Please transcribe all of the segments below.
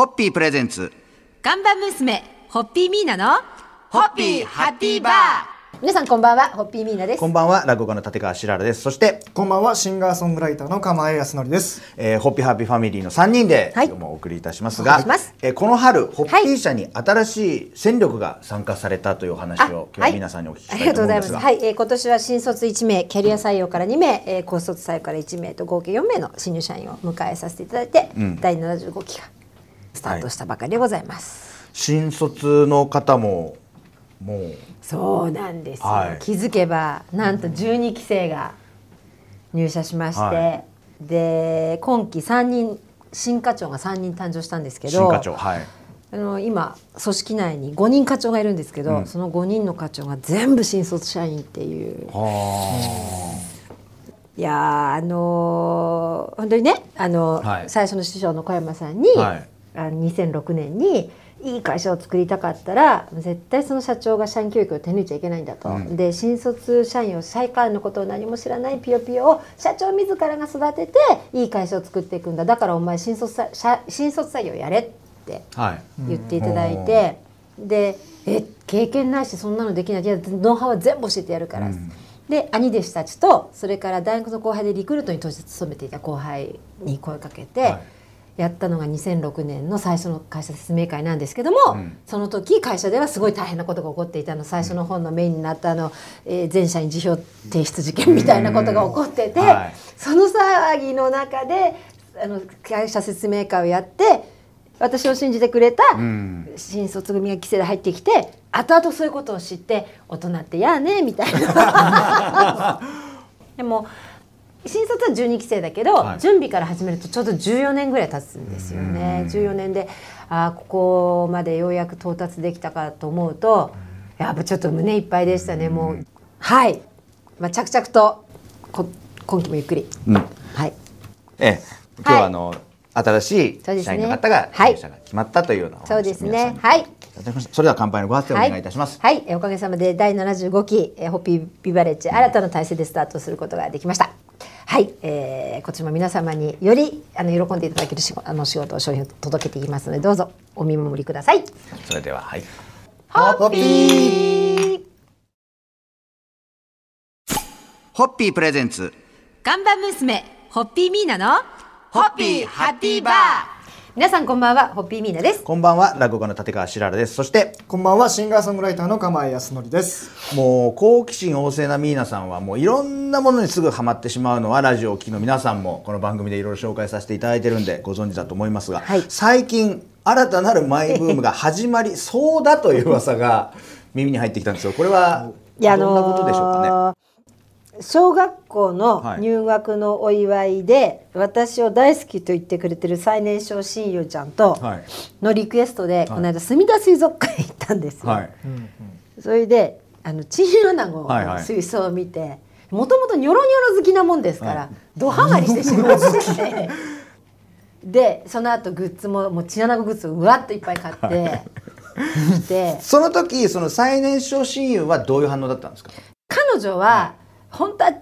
ホッピー presents。看板娘、ホッピーミーナの、ホッピーハッピーバー。皆さんこんばんは、ホッピーミーナですこ。んばんは、落語家の立川しららです。そして、こんばんは、シンガーソングライターの釜江康則です。えーホッピーハッピーファミリーの3人で、はい今日もお送りいたしますがいします、えーこの春、ホッピー社に新しい戦力が参加されたというお話を、今日は皆さんにお聞きしたありがとうございます。いと思うんですが。はい、えー今年は新卒1名、キャリア採用から2名、えー高卒採用から1名と合計4名の新入社員を迎えさせていただいて、第75期がスタートしたばかりでございます。新卒の方も、もう、そうなんですよ、はい。気づけばなんと12期生が入社しまして、はで今期3人新課長が3人誕生したんですけど新課長、はい。あの今組織内に5人課長がいるんですけど、その5人の課長が全部新卒社員っていう。いやーあのー本当にねあの、はい。最初の師匠の小山さんに、はいあの2006年にいい会社を作りたかったら絶対その社長が社員教育を手抜いちゃいけないんだと、で新卒社員を社会のことを何も知らないピヨピヨを社長自らが育てていい会社を作っていくんだ。だからお前新卒新卒採用やれってはい。言っていただいて、でえ経験ないしそんなのできない。いやノウハウは全部教えてやるから、で兄弟子たちとそれから大学の後輩でリクルートに当時勤めていた後輩に声かけて、はいやったのが2006年の最初の会社説明会なんですけども、ん。その時会社ではすごい大変なことが起こっていたの。最初の本のメインになったあの、えー全社員辞表提出事件みたいなことが起こってて、うんはい。その騒ぎの中であの会社説明会をやって私を信じてくれたん。新卒組が規制で入ってきて後々そういうことを知って大人ってやあねみたいな。でも新卒は12期生だけど、はい準備から始めるとちょうど14年ぐらい経つんですよね。14年でああここまでようやく到達できたかと思うとやっぱちょっと胸いっぱいでしたね。もうはい、まあ、着々とこ今期もゆっくり、うん。はい、ええ、今日はあの、新しいそうですね社員の方が、はい入社が決まったというようなそうです。ねはい。それでは乾杯のご発声をお願いいたします。はい、はいえおかげさまで第75期えーホッピービバレッジ新たな体制でスタートすることができました。はい、えー、こちらも皆様によりあの喜んでいただける仕事あの仕事商品を届けていきますのでどうぞお見守りください。それでは、はい。ホッピーホッピープレゼンツ。看板娘ホッピーミーナのホッピーハッピーバー皆さんこんばんはホッピーミーナです。こんばんは、落語家の立川しららです。そして、こんばんは、シンガーソングライターの釜江康則です。もう好奇心旺盛なミーナさんはもういろんなものにすぐハマってしまうのはラジオを聴きの皆さんもこの番組でいろいろ紹介させていただいてるんでご存知だと思いますが、はい最近新たなるマイブームが始まりそうだという噂が耳に入ってきたんですよこれは どんなことでしょうかね、ー小学校のはい。入学のお祝いで、私を大好きと言ってくれてる最年少親友ちゃんとはい。のリクエストで、この間墨田水族館へ行ったんですよ。はい。それであのチンアナゴはいはい。の水槽を見てもともとニョロニョロ好きなもんですから、ドハマりしてしまってで その後グッズももうチンアナゴグッズをうわっといっぱい買ってでその時その最年少親友はどういう反応だったんですか？彼女は、本当はか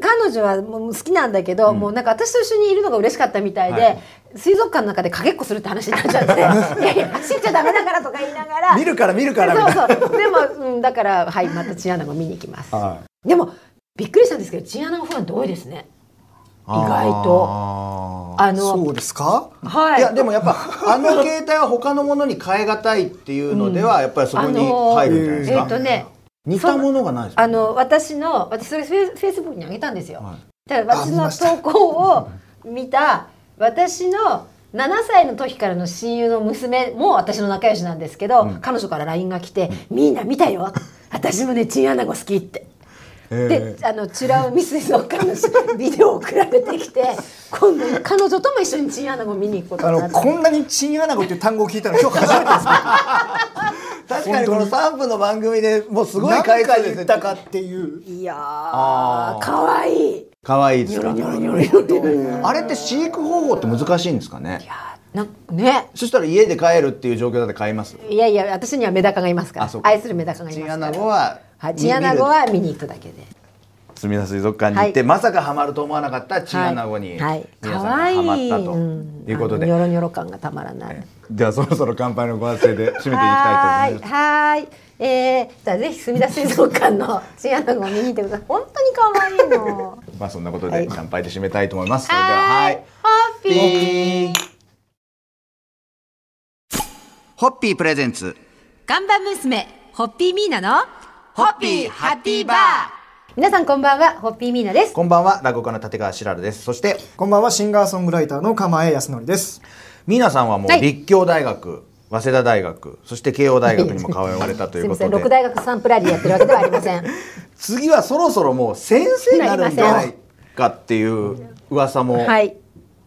彼女はもう好きなんだけど、もうなんか私と一緒にいるのが嬉しかったみたいで、はい。水族館の中でかけっこするって話になっちゃって「いやいや走っちゃダメだから」とか言いながら。見るから見るからそうそう。でも、うん、だからはいまたチンアナゴ見に行きます、はでもびっくりしたんですけどチンアナゴファンって多いですね。意外と。ああのそうですか？はい。いやでもやっぱあの携帯は他のものに変え難いっていうのではやっぱりそこに入るんじゃないですえか、っ、とね似たものがないあの私の私それフェイスブックに上げたんですよ、はい。だから私の投稿を見た私の7歳の時からの親友の娘も私の仲良しなんですけど、彼女から LINE が来て「みんな見たよ。私もねチンアナゴ好き」って。であの美ら海水族館のビデオを送られてきて 今度彼女とも一緒にチンアナゴ見に行くことあのになってこんなにチンアナゴっていう単語を聞いたの今日初めてです確かにこの3分の番組でもうすごい何回数ですね。回言ったかっていう。いやあー。ーかわい。い可愛いですか？ニョロニョロニョロあれって飼育方法って難しいんですかね？なね。そしたら家で飼えるっていう状況だって飼います？いやいや私にはメダカがいますから。愛するメダカがいますから。チンアナゴははいチンアナゴは見に行くだけですみだ水族館に行って、はいまさかハマると思わなかったチンアナゴにはい、皆さんハマったとんいうことで、あのニョロニョロ感がたまらない。ではそろそろ乾杯のご発声で締めていきたいと思います。はーい。えー、じゃあぜひ墨田水族館のチンアナゴを見に行ってください。本当に可愛いの。まあそんなことはいで乾杯で締めたいと思います。それではははいい。ホッピー。ホッピープレゼンツ看板娘ホッピーミーナのホッピーハッピーバー皆さんこんばんはホッピーミーナです。こんばんは落語家の立川しらるです。そしてこんばんはシンガーソングライターの釜江康則ですミーナさんはもうはい立教大学、早稲田大学、そして慶応大学にも通われたというこすみません、六とで、大学サンプラリーやってるわけではありません。次はそろそろもう先生になるんじゃないかっていう噂もはい。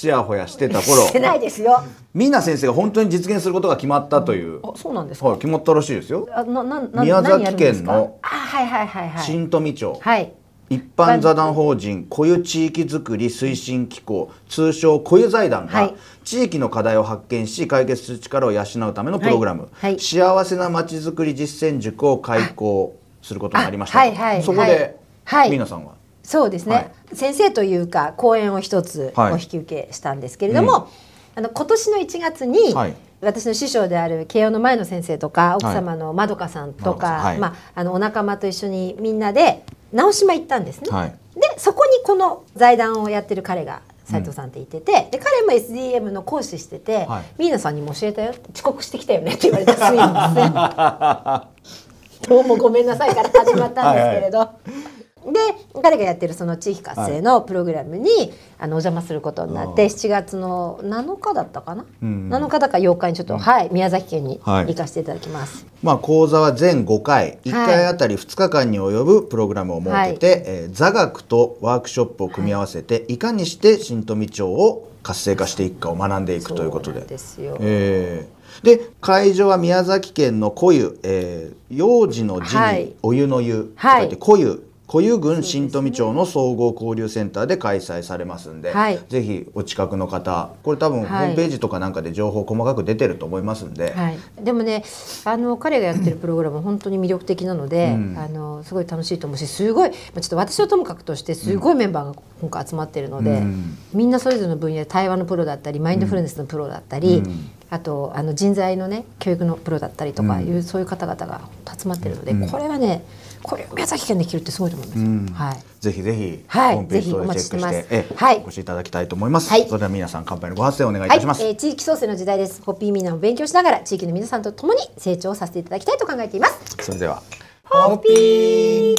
ちやほやしてた頃、してないですよ。ミーナ先生が本当に実現することが決まったという、あ、そうなんですか？はい、決まったらしいですよ。あ、な、な、な、宮崎県のあ、はいはいはいはい。新富町、はい。一般座談法人固有地域づくり推進機構通称固有財団がはい。地域の課題を発見し解決する力を養うためのプログラム、はい。はい。幸せなまちづくり実践塾を開講することになりました、あはいはいそこで、はい。皆さんは？そうですね、はい。先生というか講演を一つはい。お引き受けしたんですけれども、あの今年の1月に、はい。私の師匠である慶応の前の先生とか奥様のまどかさんとか、まあ、あのお仲間と一緒にみんなで直島行ったんですね。はい。でそこにこの財団をやってる彼が斉藤さんって言ってて、で彼も SDM の講師してて、はい。ミーナさんにも教えたよ。遅刻してきたよねって言われたすみません。どうもごめんなさいから始まったんですけれど。で彼がやってるその地域活性のプログラムに、あのお邪魔することになって7月の7日だったかな、うん。7日だか8日にちょっと、はい宮崎県にはい。行かせていただきます。まあ、講座は全5回。1回あたり2日間に及ぶプログラムを設けて、えー座学とワークショップを組み合わせて、い、かにして新富町を活性化していくかを学んでいくということでですよ。えー。で会場は宮崎県の古湯、えー幼児の字に、はい。お湯の湯とはい書い。て古湯古湯郡新富町の総合交流センターで開催されますんで、はい。ぜひお近くの方これ多分ホはい。ームページとかなんかで情報細かく出てると思いますんで、はい、でもねあの彼がやってるプログラムは本当に魅力的なので、うん。あのすごい楽しいと思うしすごいまあちょっと私はともかくとしてすごいメンバーが今回集まってるので、うん。みんなそれぞれの分野で対話のプロだったりマインドフルネスのプロだったり、うん。あとあの人材のね教育のプロだったりとかいう、うん。そういう方々が集まってるので、うん。これはねこれを宮崎県できるってすごいと思いますよ。うん。はい。ぜひぜひ、はい。ホームページ等でチェックしぜひお待ちしてはい。お越しいただきたいと思います、はい。それでは皆さん乾杯のご発声お願いいはい、たします、えー地域創生の時代です。ホッピーミーナを勉強しながら地域の皆さんと共に成長させていただきたいと考えています。それでは。ホッピー。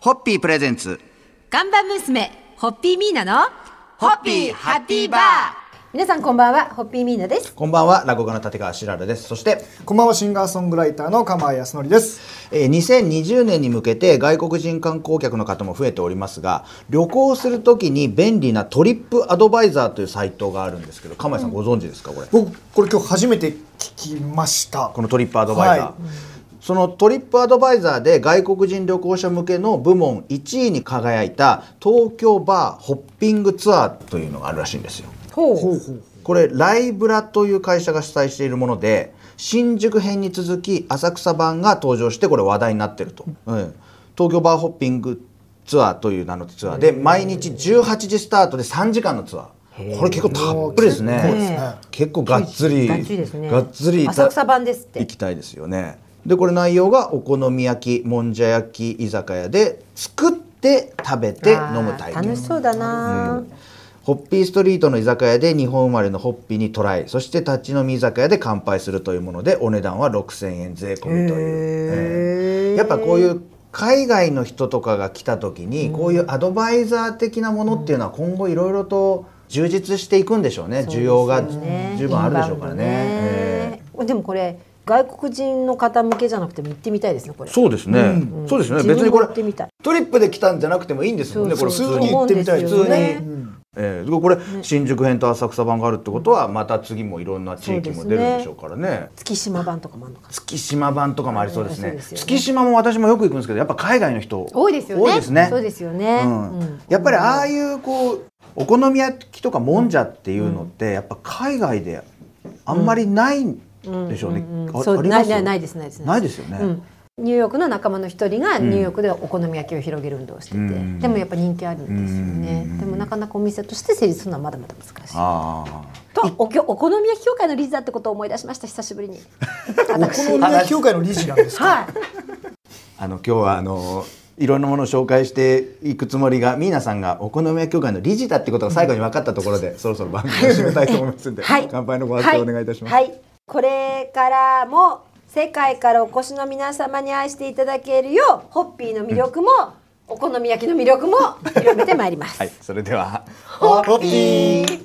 ホッピープレゼンツ。看板娘ホッピーミーナのホッピーハッピーバー皆さんこんばんはホッピーミーナです。こんばんは落語家の立川しらるです。そしてこんばんはシンガーソングライターの釜江康則です。えー2020年に向けて外国人観光客の方も増えておりますが旅行するときに便利なトリップアドバイザーというサイトがあるんですけど釜井さんご存知ですかこれ？僕これ今日初めて聞きました。このトリップアドバイザー、はい。そのトリップアドバイザーで外国人旅行者向けの部門1位に輝いた東京バーホッピングツアーというのがあるらしいんですよこれライブラという会社が主催しているもので新宿編に続き浅草版が登場してこれ話題になってると、うん。東京バーホッピングツアーという名のツアーで毎日18時スタートで3時間のツアー。これ結構たっぷりですね。結構がっつりがっつり浅草版ですって。行きたいですよね。でこれ内容がお好み焼きもんじゃ焼き居酒屋で作って食べて飲む体験楽しそうだな、ホッピーストリートの居酒屋で日本生まれのホッピーにトライそして立ち飲み居酒屋で乾杯するというものでお値段は6000円税込みという、ええやっぱこういう海外の人とかが来た時にこういうアドバイザー的なものっていうのは今後いろいろと充実していくんでしょうね。需要が十分あるでしょうからね。ええでもこれ外国人の方向けじゃなくても行ってみたいですねこれ。そうですね、うん。そうですね。別にこれも行ってみたい。トリップで来たんじゃなくてもいいんですもんねこれ普通に行ってみたいです普通に、ねえーこれ、新宿編と浅草版があるってことはまた次もいろんな地域も出るんでしょうからね。月島版とかもあるのかな。月島版とかもありそうですね。ですよね。月島も私もよく行くんですけどやっぱ海外の人多いですよね。多いですね。そうですよね、うん。うん。やっぱりああいうこうお好み焼きとかもんじゃっていうのってやっぱ海外であんまりないんでしょうね、うんうんうあります？ないないないですないです。ないですよね、うんニューヨークの仲間の一人がニューヨークでお好み焼きを広げる運動をしてて、うんでもやっぱ人気あるんですよね、うんでもなかなかお店として成立するのはまだまだ難しい。ああとおきょお好み焼き協会の理事だってことを思い出しました久しぶりに。お好み焼き協会の理事なんですか？はい。あの今日はあのいろんなものを紹介していくつもりがミーナさんがお好み焼き協会の理事だってことが最後に分かったところで、そろそろ番組を締めたいと思いますんで、はい。乾杯のご発声お願いいたします。はい。はいこれからも世界からお越しの皆様に愛していただけるようホッピーの魅力も、お好み焼きの魅力も広めてまいります。はい、それではホッピー。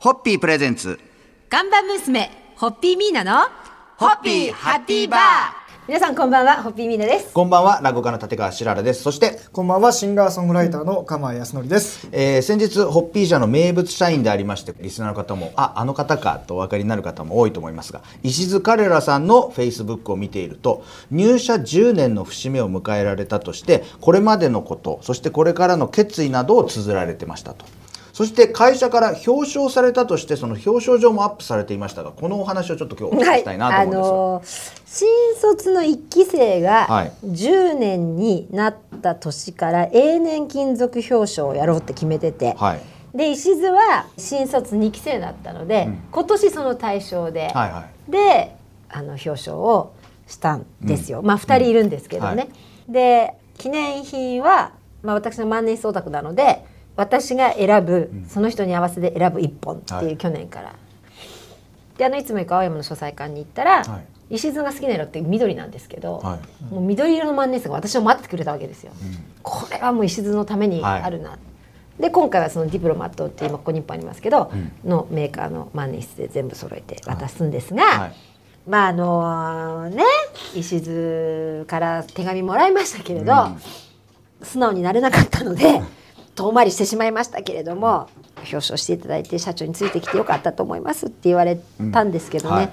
ホッピープレゼンツ看板娘ホッピーミーナのホッピーハッピーバー皆さんこんばんはホッピーミーナです。こんばんは落語家の立川しららですそして、こんばんはシンガーソングライターの釜井康則です。えー先日ホッピー社の名物社員でありましてリスナーの方もああの方かとお分かりになる方も多いと思いますが石津彼らさんのフェイスブックを見ていると入社10年の節目を迎えられたとしてこれまでのことそしてこれからの決意などを綴られてましたと。そして会社から表彰されたとしてその表彰状もアップされていましたがこのお話をちょっと今日お聞きしたいなと思うんです。が、あのー新卒の1期生はがい。10年になった年から永年勤続表彰をやろうって決めてて、はい。で石津は新卒2期生だったので、今年その対象で、はいはい。であの表彰をしたんですよ、まあ2人いるんですけどね、はで記念品は、まあ、私の万年筆オタクなので私が選ぶ、その人に合わせて選ぶ1本ってはい。いう去年から。であのいつも行く青山の書斎館に行ったら、はい。石津が好きな色って緑なんですけど、はい。もう緑色の万年筆が私を待っててくれたわけですよ。これはもう石津のためにあるな、で今回はそのディプロマットって今ここにいっぱいありますけど、のメーカーの万年筆で全部揃えて渡すんですが、はい。まああのね石津から手紙もらいましたけれど、素直になれなかったので 遠回りしてしまいましたけれども表彰していただいて社長についてきてよかったと思いますって言われたんですけどね、うんはい。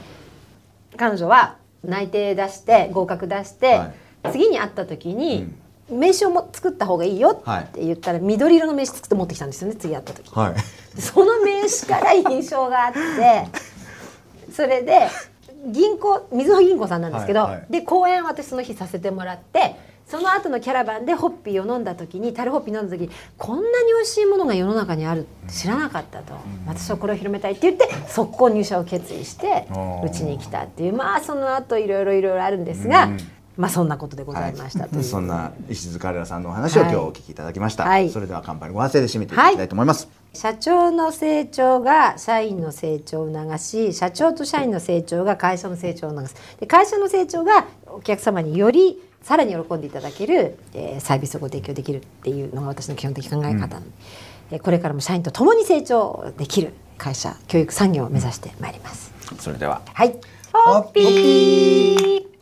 彼女は内定出して合格出して、は次に会った時に、名刺をも作った方がいいよって言ったら、緑色の名刺作って持ってきたんですよね次会った時。はい。その名刺から印象があって それで銀行みずほ銀行さんなんですけど、はいはい。で講演を私その日させてもらってその後のキャラバンでホッピーを飲んだ時に樽ホッピー飲んだ時にこんなに美味しいものが世の中にあるって知らなかったと、私はこれを広めたいって言って速攻入社を決意してうちに来たっていう。まあその後いろいろいろいろあるんですが、まあそんなことでございましたという、そんな石津彼らさんのお話を今日お聞きいただきました、はい。それでは乾杯のご発声で締めていただきたいと思います、社長の成長が社員の成長を促し社長と社員の成長が会社の成長を促す。で会社の成長がお客様によりさらに喜んでいただける、えーサービスをご提供できるっていうのが私の基本的考え方。なので、えーこれからも社員と共に成長できる会社教育産業を目指してまいります。それでは。はい、ホッピー